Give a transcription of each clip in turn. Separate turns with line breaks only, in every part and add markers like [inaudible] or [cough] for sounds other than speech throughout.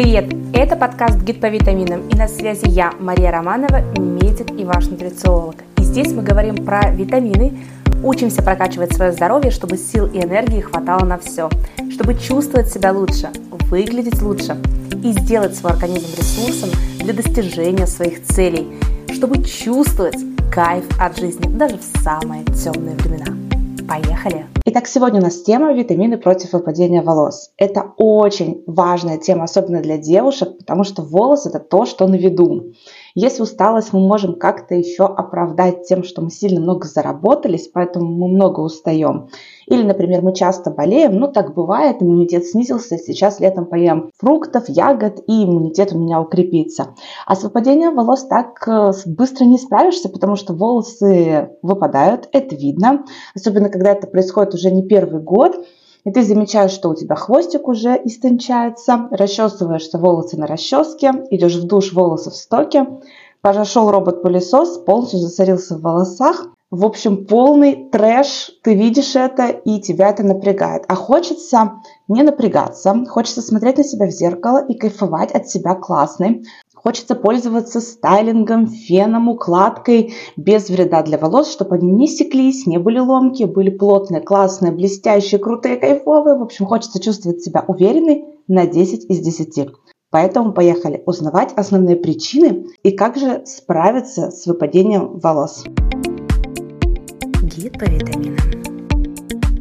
Привет! Это подкаст «Гид по витаминам» и на связи я, Мария Романова, медик и ваш нутрициолог. И здесь мы говорим про витамины, учимся прокачивать свое здоровье, чтобы сил и энергии хватало на все, чтобы чувствовать себя лучше, выглядеть лучше и сделать свой организм ресурсом для достижения своих целей, чтобы чувствовать кайф от жизни даже в самые темные времена. Поехали!
Итак, сегодня у нас тема витамины против выпадения волос. Это очень важная тема, особенно для девушек, потому что волос это то, что на виду. Если усталость, мы можем как-то еще оправдать тем, что мы сильно много заработались, поэтому мы много устаем. Или, например, мы часто болеем, ну так бывает, иммунитет снизился, сейчас летом поем фруктов, ягод, и иммунитет у меня укрепится. А с выпадением волос так э, быстро не справишься, потому что волосы выпадают, это видно, особенно когда это происходит уже не первый год, и ты замечаешь, что у тебя хвостик уже истончается, расчесываешься волосы на расческе, идешь в душ, волосы в стоке, пошел робот-пылесос, полностью засорился в волосах, в общем, полный трэш, ты видишь это, и тебя это напрягает. А хочется не напрягаться, хочется смотреть на себя в зеркало и кайфовать от себя классной. Хочется пользоваться стайлингом, феном, укладкой без вреда для волос, чтобы они не секлись, не были ломкие, были плотные, классные, блестящие, крутые, кайфовые. В общем, хочется чувствовать себя уверенной на 10 из 10. Поэтому поехали узнавать основные причины и как же справиться с выпадением волос. Гид по витаминам.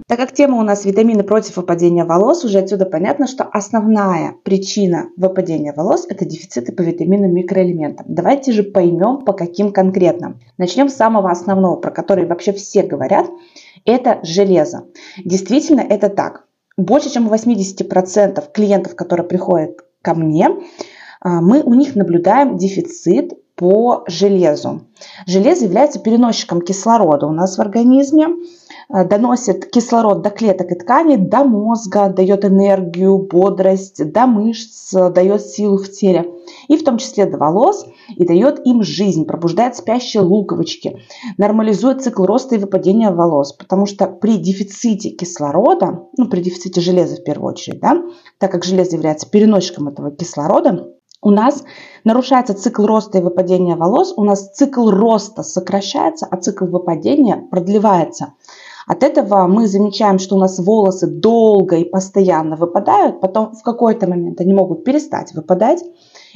Так как тема у нас витамины против выпадения волос, уже отсюда понятно, что основная причина выпадения волос – это дефициты по витаминам микроэлементам. Давайте же поймем, по каким конкретно. Начнем с самого основного, про который вообще все говорят – это железо. Действительно, это так. Больше чем у 80% клиентов, которые приходят ко мне, а, мы у них наблюдаем дефицит по железу. Железо является переносчиком кислорода у нас в организме, доносит кислород до клеток и тканей, до мозга, дает энергию, бодрость, до мышц, дает силу в теле, и в том числе до волос, и дает им жизнь, пробуждает спящие луковички, нормализует цикл роста и выпадения волос, потому что при дефиците кислорода, ну при дефиците железа в первую очередь, да, так как железо является переносчиком этого кислорода, у нас нарушается цикл роста и выпадения волос, у нас цикл роста сокращается, а цикл выпадения продлевается. От этого мы замечаем, что у нас волосы долго и постоянно выпадают, потом в какой-то момент они могут перестать выпадать,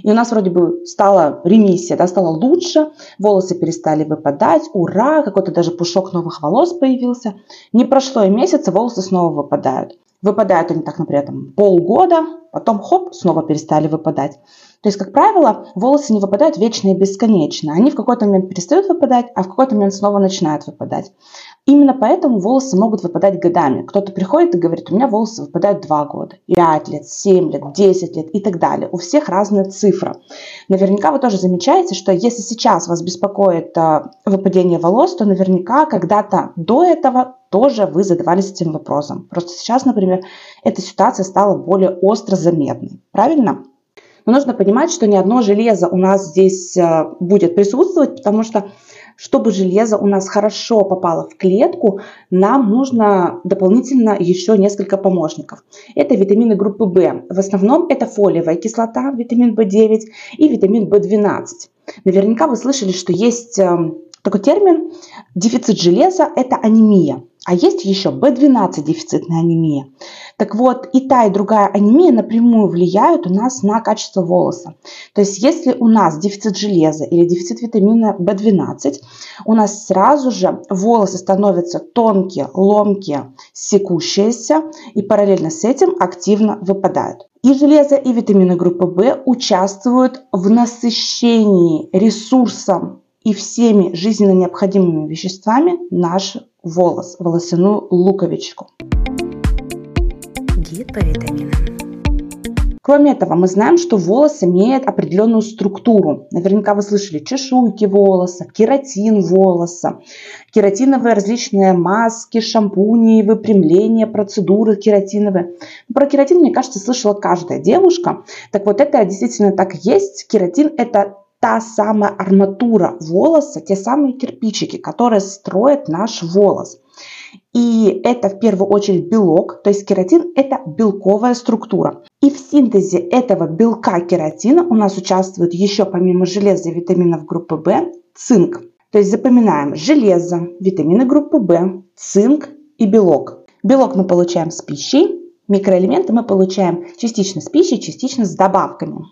и у нас вроде бы стала ремиссия, да, стало лучше, волосы перестали выпадать, ура, какой-то даже пушок новых волос появился. Не прошло и месяца, волосы снова выпадают. Выпадают они так, например, там, полгода, потом хоп, снова перестали выпадать. То есть, как правило, волосы не выпадают вечно и бесконечно. Они в какой-то момент перестают выпадать, а в какой-то момент снова начинают выпадать. Именно поэтому волосы могут выпадать годами. Кто-то приходит и говорит, у меня волосы выпадают 2 года, 5 лет, 7 лет, 10 лет и так далее. У всех разная цифра. Наверняка вы тоже замечаете, что если сейчас вас беспокоит а, выпадение волос, то наверняка когда-то до этого тоже вы задавались этим вопросом. Просто сейчас, например, эта ситуация стала более остро заметной. Правильно? Но нужно понимать, что ни одно железо у нас здесь э, будет присутствовать, потому что чтобы железо у нас хорошо попало в клетку, нам нужно дополнительно еще несколько помощников. Это витамины группы В. В основном это фолиевая кислота, витамин В9 и витамин В12. Наверняка вы слышали, что есть э, такой термин дефицит железа – это анемия. А есть еще B12 дефицитная анемия. Так вот, и та, и другая анемия напрямую влияют у нас на качество волоса. То есть, если у нас дефицит железа или дефицит витамина B12, у нас сразу же волосы становятся тонкие, ломкие, секущиеся, и параллельно с этим активно выпадают. И железо, и витамины группы В участвуют в насыщении ресурсом и всеми жизненно необходимыми веществами наш волос, волосяную луковичку. Гид. Кроме этого, мы знаем, что волос имеет определенную структуру. Наверняка вы слышали чешуйки волоса, кератин волоса, кератиновые различные маски, шампуни, выпрямления, процедуры кератиновые. Про кератин, мне кажется, слышала каждая девушка. Так вот, это действительно так есть. Кератин – это та самая арматура волоса, те самые кирпичики, которые строят наш волос. И это в первую очередь белок, то есть кератин – это белковая структура. И в синтезе этого белка кератина у нас участвует еще помимо железа и витаминов группы В цинк. То есть запоминаем железо, витамины группы В, цинк и белок. Белок мы получаем с пищей, микроэлементы мы получаем частично с пищей, частично с добавками.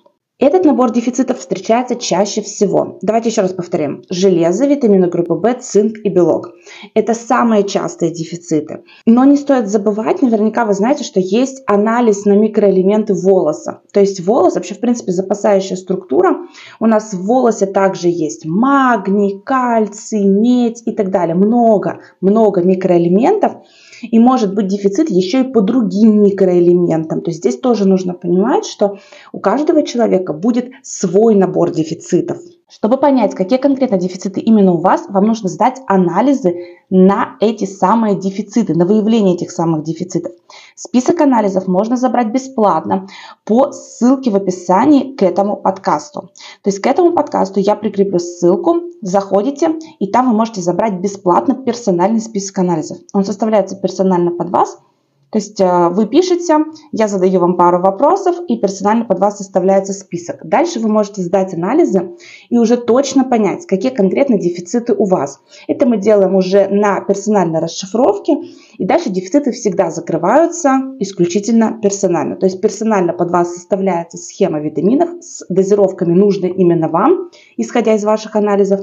Этот набор дефицитов встречается чаще всего. Давайте еще раз повторим. Железо, витамины группы В, цинк и белок. Это самые частые дефициты. Но не стоит забывать, наверняка вы знаете, что есть анализ на микроэлементы волоса. То есть волос, вообще в принципе запасающая структура. У нас в волосе также есть магний, кальций, медь и так далее. Много, много микроэлементов. И может быть дефицит еще и по другим микроэлементам. То есть здесь тоже нужно понимать, что у каждого человека будет свой набор дефицитов. Чтобы понять, какие конкретно дефициты именно у вас, вам нужно сдать анализы на эти самые дефициты, на выявление этих самых дефицитов. Список анализов можно забрать бесплатно по ссылке в описании к этому подкасту. То есть к этому подкасту я прикреплю ссылку, заходите, и там вы можете забрать бесплатно персональный список анализов. Он составляется персонально под вас – то есть э, вы пишете, я задаю вам пару вопросов, и персонально под вас составляется список. Дальше вы можете сдать анализы и уже точно понять, какие конкретно дефициты у вас. Это мы делаем уже на персональной расшифровке, и дальше дефициты всегда закрываются исключительно персонально. То есть персонально под вас составляется схема витаминов с дозировками нужной именно вам, исходя из ваших анализов.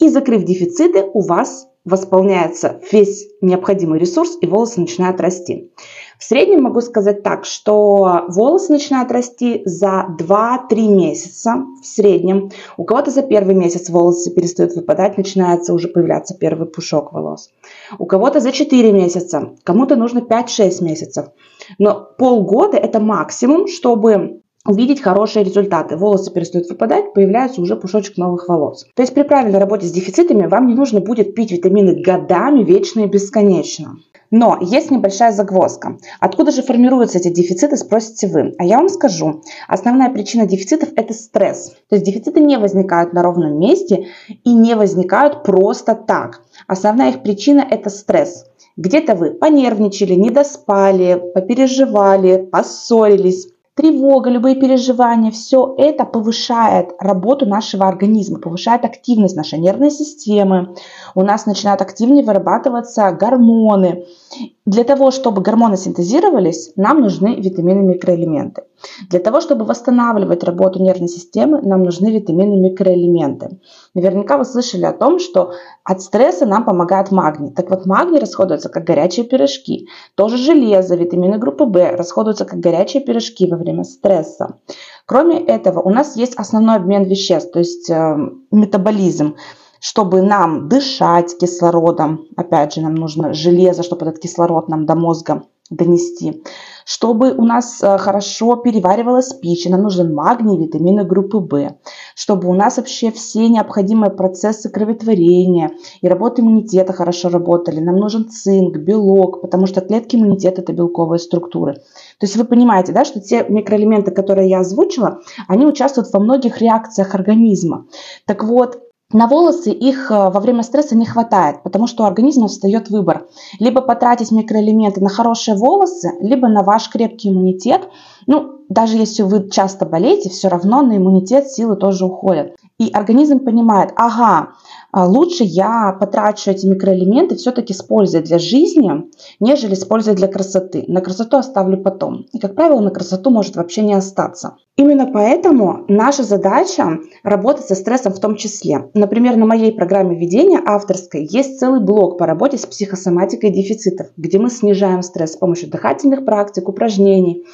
И закрыв дефициты, у вас восполняется весь необходимый ресурс и волосы начинают расти. В среднем могу сказать так, что волосы начинают расти за 2-3 месяца в среднем. У кого-то за первый месяц волосы перестают выпадать, начинается уже появляться первый пушок волос. У кого-то за 4 месяца, кому-то нужно 5-6 месяцев. Но полгода это максимум, чтобы увидеть хорошие результаты. Волосы перестают выпадать, появляется уже пушочек новых волос. То есть при правильной работе с дефицитами вам не нужно будет пить витамины годами, вечно и бесконечно. Но есть небольшая загвоздка. Откуда же формируются эти дефициты, спросите вы. А я вам скажу. Основная причина дефицитов – это стресс. То есть дефициты не возникают на ровном месте и не возникают просто так. Основная их причина – это стресс. Где-то вы понервничали, не доспали, попереживали, поссорились, тревога, любые переживания, все это повышает работу нашего организма, повышает активность нашей нервной системы. У нас начинают активнее вырабатываться гормоны. Для того, чтобы гормоны синтезировались, нам нужны витамины и микроэлементы. Для того, чтобы восстанавливать работу нервной системы, нам нужны витамины и микроэлементы. Наверняка вы слышали о том, что от стресса нам помогает магний. Так вот, магний расходуется как горячие пирожки. Тоже железо, витамины группы В расходуются как горячие пирожки во время стресса. Кроме этого, у нас есть основной обмен веществ, то есть э, метаболизм чтобы нам дышать кислородом, опять же, нам нужно железо, чтобы этот кислород нам до мозга донести. Чтобы у нас э, хорошо переваривалась пища, нам нужен магний, витамины группы В. Чтобы у нас вообще все необходимые процессы кроветворения и работы иммунитета хорошо работали. Нам нужен цинк, белок, потому что клетки иммунитета – это белковые структуры. То есть вы понимаете, да, что те микроэлементы, которые я озвучила, они участвуют во многих реакциях организма. Так вот, на волосы их э, во время стресса не хватает, потому что у организма встает выбор. Либо потратить микроэлементы на хорошие волосы, либо на ваш крепкий иммунитет. Ну, даже если вы часто болеете, все равно на иммунитет силы тоже уходят. И организм понимает, ага, лучше я потрачу эти микроэлементы все-таки с пользой для жизни, нежели с пользой для красоты. На красоту оставлю потом. И, как правило, на красоту может вообще не остаться. Именно поэтому наша задача работать со стрессом в том числе. Например, на моей программе ведения авторской есть целый блок по работе с психосоматикой дефицитов, где мы снижаем стресс с помощью дыхательных практик, упражнений.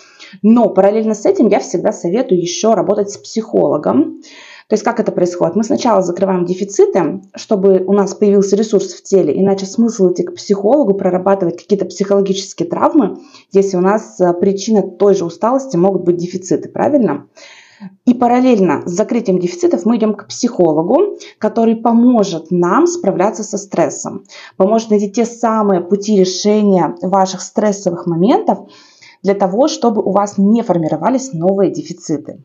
Но параллельно с этим я всегда советую еще работать с психологом, то есть как это происходит? Мы сначала закрываем дефициты, чтобы у нас появился ресурс в теле, иначе смысл идти к психологу, прорабатывать какие-то психологические травмы, если у нас э, причина той же усталости могут быть дефициты, правильно? И параллельно с закрытием дефицитов мы идем к психологу, который поможет нам справляться со стрессом, поможет найти те самые пути решения ваших стрессовых моментов для того, чтобы у вас не формировались новые дефициты.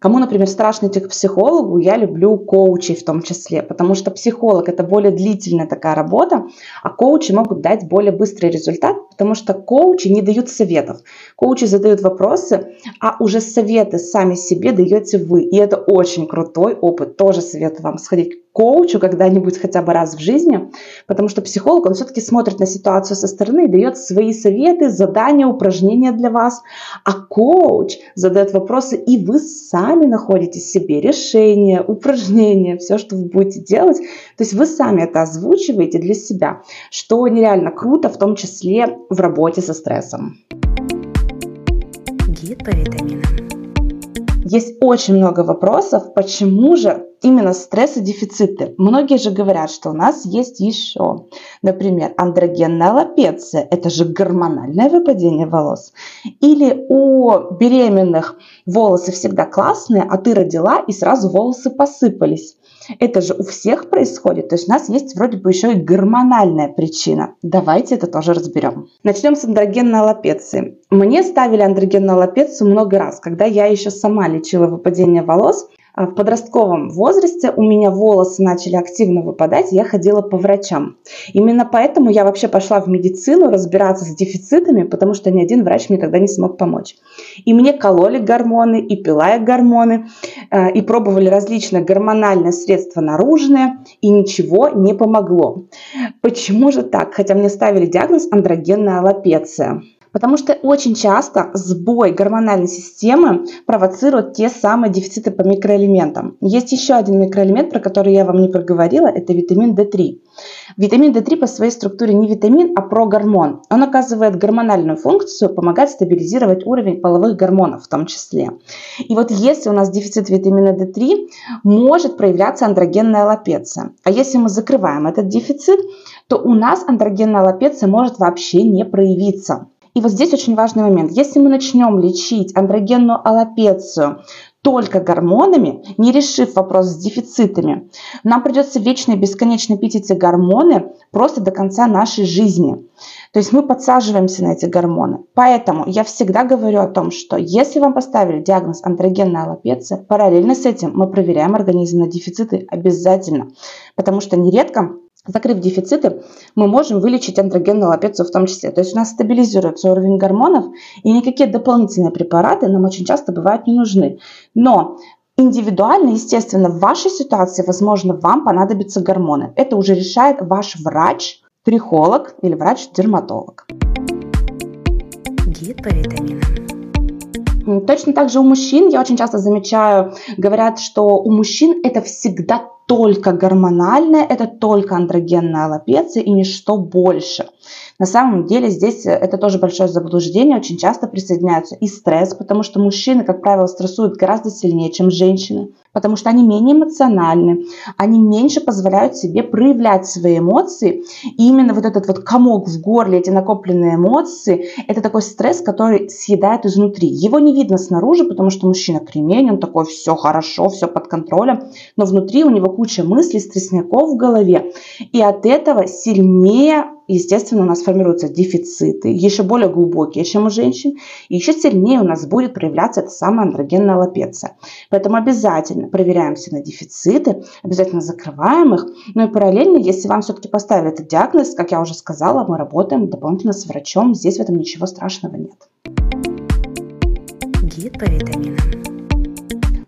Кому, например, страшно идти к психологу, я люблю коучей в том числе, потому что психолог это более длительная такая работа, а коучи могут дать более быстрый результат, потому что коучи не дают советов. Коучи задают вопросы, а уже советы сами себе даете вы. И это очень крутой опыт. Тоже советую вам сходить коучу когда-нибудь хотя бы раз в жизни, потому что психолог, он все-таки смотрит на ситуацию со стороны и дает свои советы, задания, упражнения для вас, а коуч задает вопросы, и вы сами находите себе решения, упражнения, все, что вы будете делать, то есть вы сами это озвучиваете для себя, что нереально круто, в том числе в работе со стрессом. Гид по витаминам. Есть очень много вопросов, почему же именно стрессодефициты. Многие же говорят, что у нас есть еще, например, андрогенная аллопеция, это же гормональное выпадение волос. Или у беременных волосы всегда классные, а ты родила и сразу волосы посыпались. Это же у всех происходит. То есть у нас есть вроде бы еще и гормональная причина. Давайте это тоже разберем. Начнем с андрогенной аллопеции. Мне ставили андрогенную аллопецию много раз, когда я еще сама лечила выпадение волос. А в подростковом возрасте у меня волосы начали активно выпадать, я ходила по врачам. Именно поэтому я вообще пошла в медицину разбираться с дефицитами, потому что ни один врач мне тогда не смог помочь. И мне кололи гормоны, и пила я гормоны, э, и пробовали различные гормональные средства наружные, и ничего не помогло. Почему же так? Хотя мне ставили диагноз андрогенная аллопеция. Потому что очень часто сбой гормональной системы провоцирует те самые дефициты по микроэлементам. Есть еще один микроэлемент, про который я вам не проговорила, это витамин D3. Витамин D3 по своей структуре не витамин, а прогормон. Он оказывает гормональную функцию, помогает стабилизировать уровень половых гормонов в том числе. И вот если у нас дефицит витамина D3, может проявляться андрогенная аллопеция. А если мы закрываем этот дефицит, то у нас андрогенная аллопеция может вообще не проявиться. И вот здесь очень важный момент. Если мы начнем лечить андрогенную аллопецию только гормонами, не решив вопрос с дефицитами, нам придется вечно и бесконечно пить эти гормоны просто до конца нашей жизни. То есть мы подсаживаемся на эти гормоны. Поэтому я всегда говорю о том, что если вам поставили диагноз андрогенная аллопеция, параллельно с этим мы проверяем организм на дефициты обязательно. Потому что нередко Закрыв дефициты, мы можем вылечить андрогенную аллопецию в том числе. То есть у нас стабилизируется уровень гормонов, и никакие дополнительные препараты нам очень часто бывают не нужны. Но индивидуально, естественно, в вашей ситуации, возможно, вам понадобятся гормоны. Это уже решает ваш врач, трихолог или врач-дерматолог. Гид по витаминам. Точно так же у мужчин, я очень часто замечаю, говорят, что у мужчин это всегда только гормональная, это только андрогенная аллопеция и ничто больше. На самом деле здесь э, это тоже большое заблуждение. Очень часто присоединяются и стресс, потому что мужчины, как правило, стрессуют гораздо сильнее, чем женщины потому что они менее эмоциональны, они меньше позволяют себе проявлять свои эмоции. И именно вот этот вот комок в горле, эти накопленные эмоции, это такой стресс, который съедает изнутри. Его не видно снаружи, потому что мужчина кремень, он такой, все хорошо, все под контролем, но внутри у него куча мыслей, стрессников в голове. И от этого сильнее естественно, у нас формируются дефициты, еще более глубокие, чем у женщин, и еще сильнее у нас будет проявляться эта самая андрогенная лапеция. Поэтому обязательно проверяемся на дефициты, обязательно закрываем их, ну и параллельно, если вам все-таки поставили этот диагноз, как я уже сказала, мы работаем дополнительно с врачом, здесь в этом ничего страшного нет. Гид по витаминам.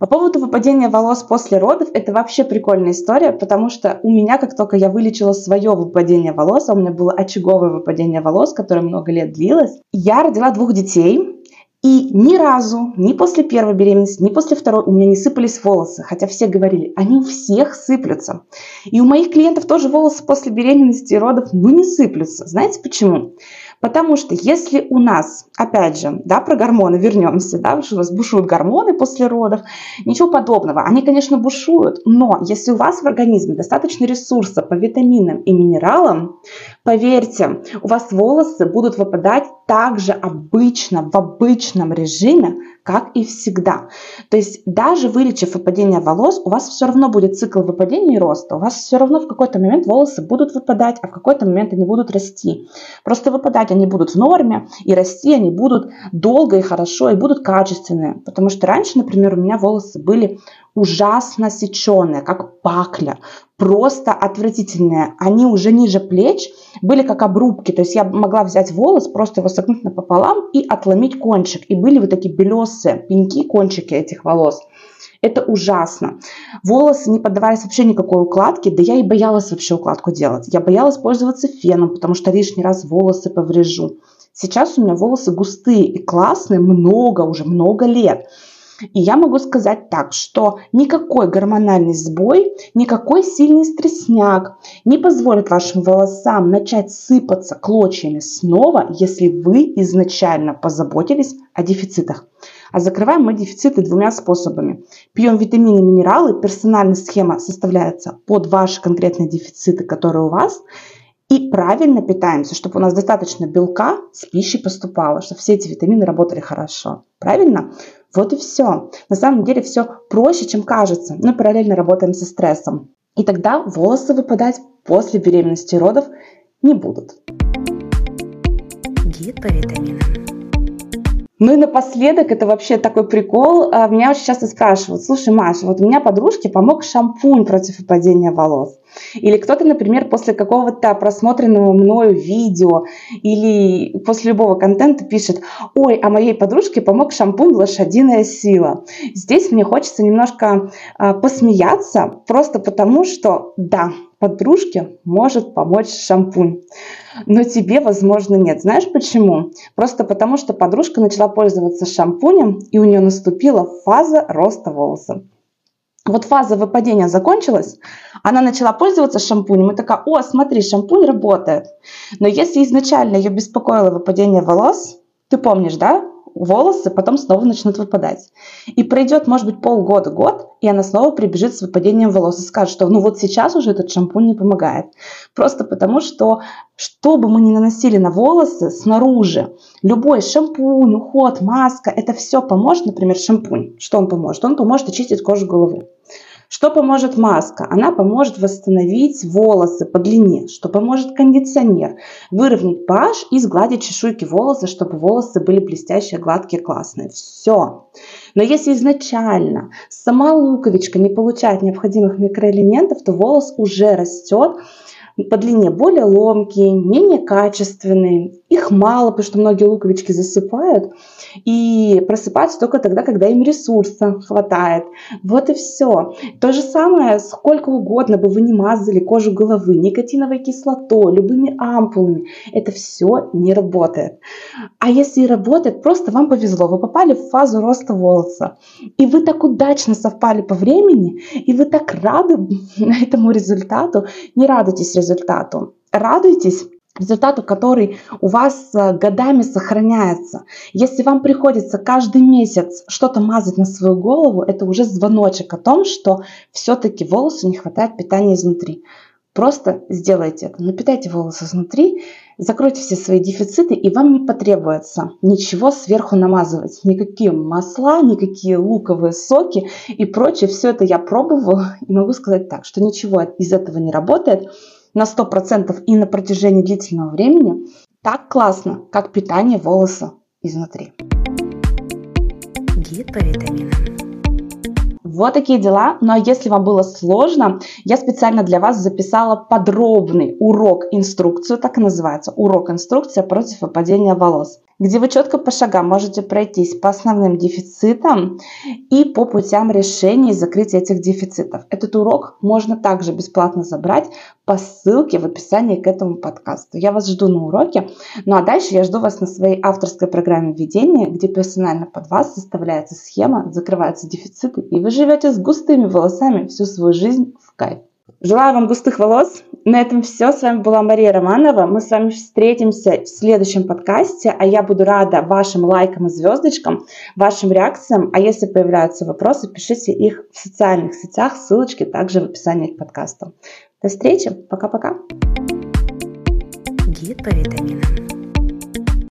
По поводу выпадения волос после родов, это вообще прикольная история, потому что у меня, как только я вылечила свое выпадение волос, а у меня было очаговое выпадение волос, которое много лет длилось, я родила двух детей, и ни разу, ни после первой беременности, ни после второй у меня не сыпались волосы. Хотя все говорили, они у всех сыплются. И у моих клиентов тоже волосы после беременности и родов, ну, не сыплются. Знаете почему? Потому что если у нас, опять же, да, про гормоны вернемся, да, что у вас бушуют гормоны после родов, ничего подобного. Они, конечно, бушуют, но если у вас в организме достаточно ресурса по витаминам и минералам, поверьте, у вас волосы будут выпадать также обычно, в обычном режиме, как и всегда. То есть даже вылечив выпадение волос, у вас все равно будет цикл выпадения и роста. У вас все равно в какой-то момент волосы будут выпадать, а в какой-то момент они будут расти. Просто выпадать они будут в норме, и расти они будут долго и хорошо, и будут качественные. Потому что раньше, например, у меня волосы были ужасно сеченые, как пакля, просто отвратительные. Они уже ниже плеч были как обрубки, то есть я могла взять волос, просто его согнуть напополам и отломить кончик. И были вот такие белесые пеньки, кончики этих волос. Это ужасно. Волосы не поддавались вообще никакой укладке, да я и боялась вообще укладку делать. Я боялась пользоваться феном, потому что лишний раз волосы поврежу. Сейчас у меня волосы густые и классные много, уже много лет. И я могу сказать так, что никакой гормональный сбой, никакой сильный стрессняк не позволит вашим волосам начать сыпаться клочьями снова, если вы изначально позаботились о дефицитах. А закрываем мы дефициты двумя способами. Пьем витамины и минералы, персональная схема составляется под ваши конкретные дефициты, которые у вас, и правильно питаемся, чтобы у нас достаточно белка с пищей поступало, чтобы все эти витамины работали хорошо. Правильно? Вот и все. На самом деле все проще, чем кажется. Мы параллельно работаем со стрессом. И тогда волосы выпадать после беременности и родов не будут.
Гид по витаминам.
Ну и напоследок, это вообще такой прикол, а, меня очень часто спрашивают, слушай, Маша, вот у меня подружке помог шампунь против выпадения волос. Или кто-то, например, после какого-то просмотренного мною видео или после любого контента пишет, ой, а моей подружке помог шампунь «Лошадиная сила». Здесь мне хочется немножко э, посмеяться, просто потому что, да, подружке может помочь шампунь. Но тебе, возможно, нет. Знаешь почему? Просто потому, что подружка начала пользоваться шампунем, и у нее наступила фаза роста волоса. Вот фаза выпадения закончилась, она начала пользоваться шампунем и такая, о, смотри, шампунь работает. Но если изначально ее беспокоило выпадение волос, ты помнишь, да? Волосы потом снова начнут выпадать. И пройдет, может быть, полгода, год, и она снова прибежит с выпадением волос и скажет, что ну вот сейчас уже этот шампунь не помогает. Просто потому, что что бы мы ни наносили на волосы снаружи, любой шампунь, уход, маска, это все поможет, например, шампунь. Что он поможет? Он поможет очистить кожу головы. Что поможет маска? Она поможет восстановить волосы по длине. Что поможет кондиционер? Выровнять pH и сгладить чешуйки волоса, чтобы волосы были блестящие, гладкие, классные. Все. Но если изначально сама луковичка не получает необходимых микроэлементов, то волос уже растет по длине более ломкие, менее качественные. Их мало, потому что многие луковички засыпают и просыпаются только тогда, когда им ресурса хватает. Вот и все. То же самое, сколько угодно бы вы не мазали кожу головы никотиновой кислотой, любыми ампулами, это все не работает. А если и работает, просто вам повезло, вы попали в фазу роста волоса, и вы так удачно совпали по времени, и вы так рады [laughs] этому результату, не радуйтесь результату, радуйтесь результату, который у вас э, годами сохраняется. Если вам приходится каждый месяц что-то мазать на свою голову, это уже звоночек о том, что все-таки волосу не хватает питания изнутри. Просто сделайте это, напитайте волосы изнутри, закройте все свои дефициты, и вам не потребуется ничего сверху намазывать. Никакие масла, никакие луковые соки и прочее. Все это я пробовала и могу сказать так, что ничего из этого не работает на 100% и на протяжении длительного времени так классно, как питание волоса изнутри.
Гид по витаминам.
Вот такие дела. Но если вам было сложно, я специально для вас записала подробный урок, инструкцию, так и называется, урок инструкция против выпадения волос где вы четко по шагам можете пройтись по основным дефицитам и по путям решения и закрытия этих дефицитов. Этот урок можно также бесплатно забрать по ссылке в описании к этому подкасту. Я вас жду на уроке. Ну а дальше я жду вас на своей авторской программе введения, где персонально под вас составляется схема, закрываются дефициты, и вы живете с густыми волосами всю свою жизнь в кайф. Желаю вам густых волос. На этом все. С вами была Мария Романова. Мы с вами встретимся в следующем подкасте, а я буду рада вашим лайкам и звездочкам, вашим реакциям. А если появляются вопросы, пишите их в социальных сетях. Ссылочки также в описании к подкасту. До встречи. Пока-пока.
Гид по витаминам.